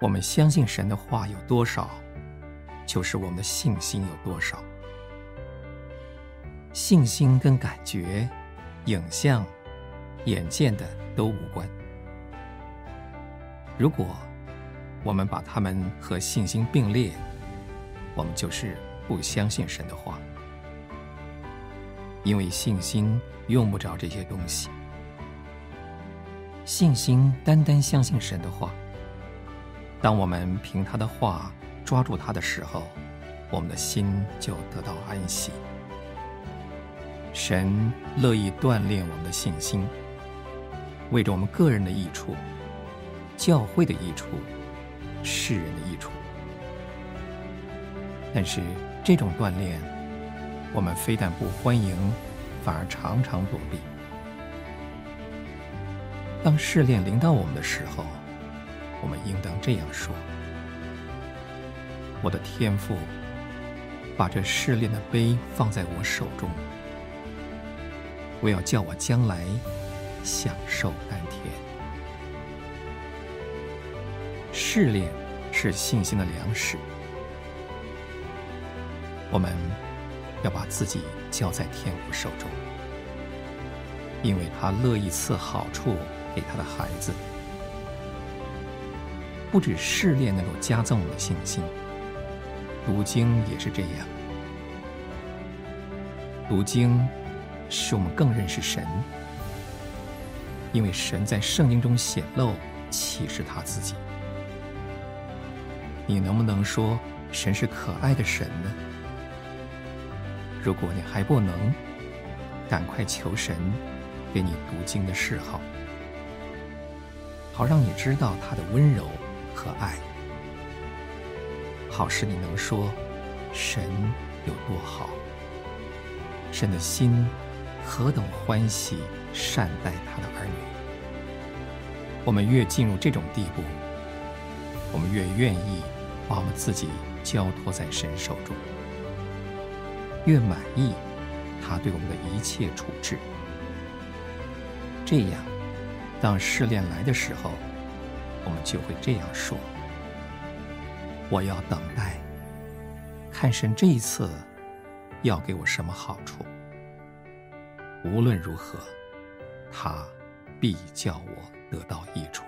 我们相信神的话有多少，就是我们的信心有多少。信心跟感觉、影像、眼见的都无关。如果我们把它们和信心并列，我们就是不相信神的话，因为信心用不着这些东西。信心单单相信神的话。当我们凭他的话抓住他的时候，我们的心就得到安息。神乐意锻炼我们的信心，为着我们个人的益处、教会的益处、世人的益处。但是这种锻炼，我们非但不欢迎，反而常常躲避。当试炼临到我们的时候，我们应当这样说：“我的天父，把这试炼的杯放在我手中，我要叫我将来享受甘甜。试炼是信心的粮食，我们要把自己交在天父手中，因为他乐意赐好处给他的孩子。”不止试炼能够加增我们的信心，读经也是这样。读经使我们更认识神，因为神在圣经中显露启示他自己。你能不能说神是可爱的神呢？如果你还不能，赶快求神给你读经的嗜好，好让你知道他的温柔。和爱，好使你能说神有多好，神的心何等欢喜善待他的儿女。我们越进入这种地步，我们越愿意把我们自己交托在神手中，越满意他对我们的一切处置。这样，当试炼来的时候，我们就会这样说，我要等待看神这一次要给我什么好处。无论如何，他必叫我得到益处。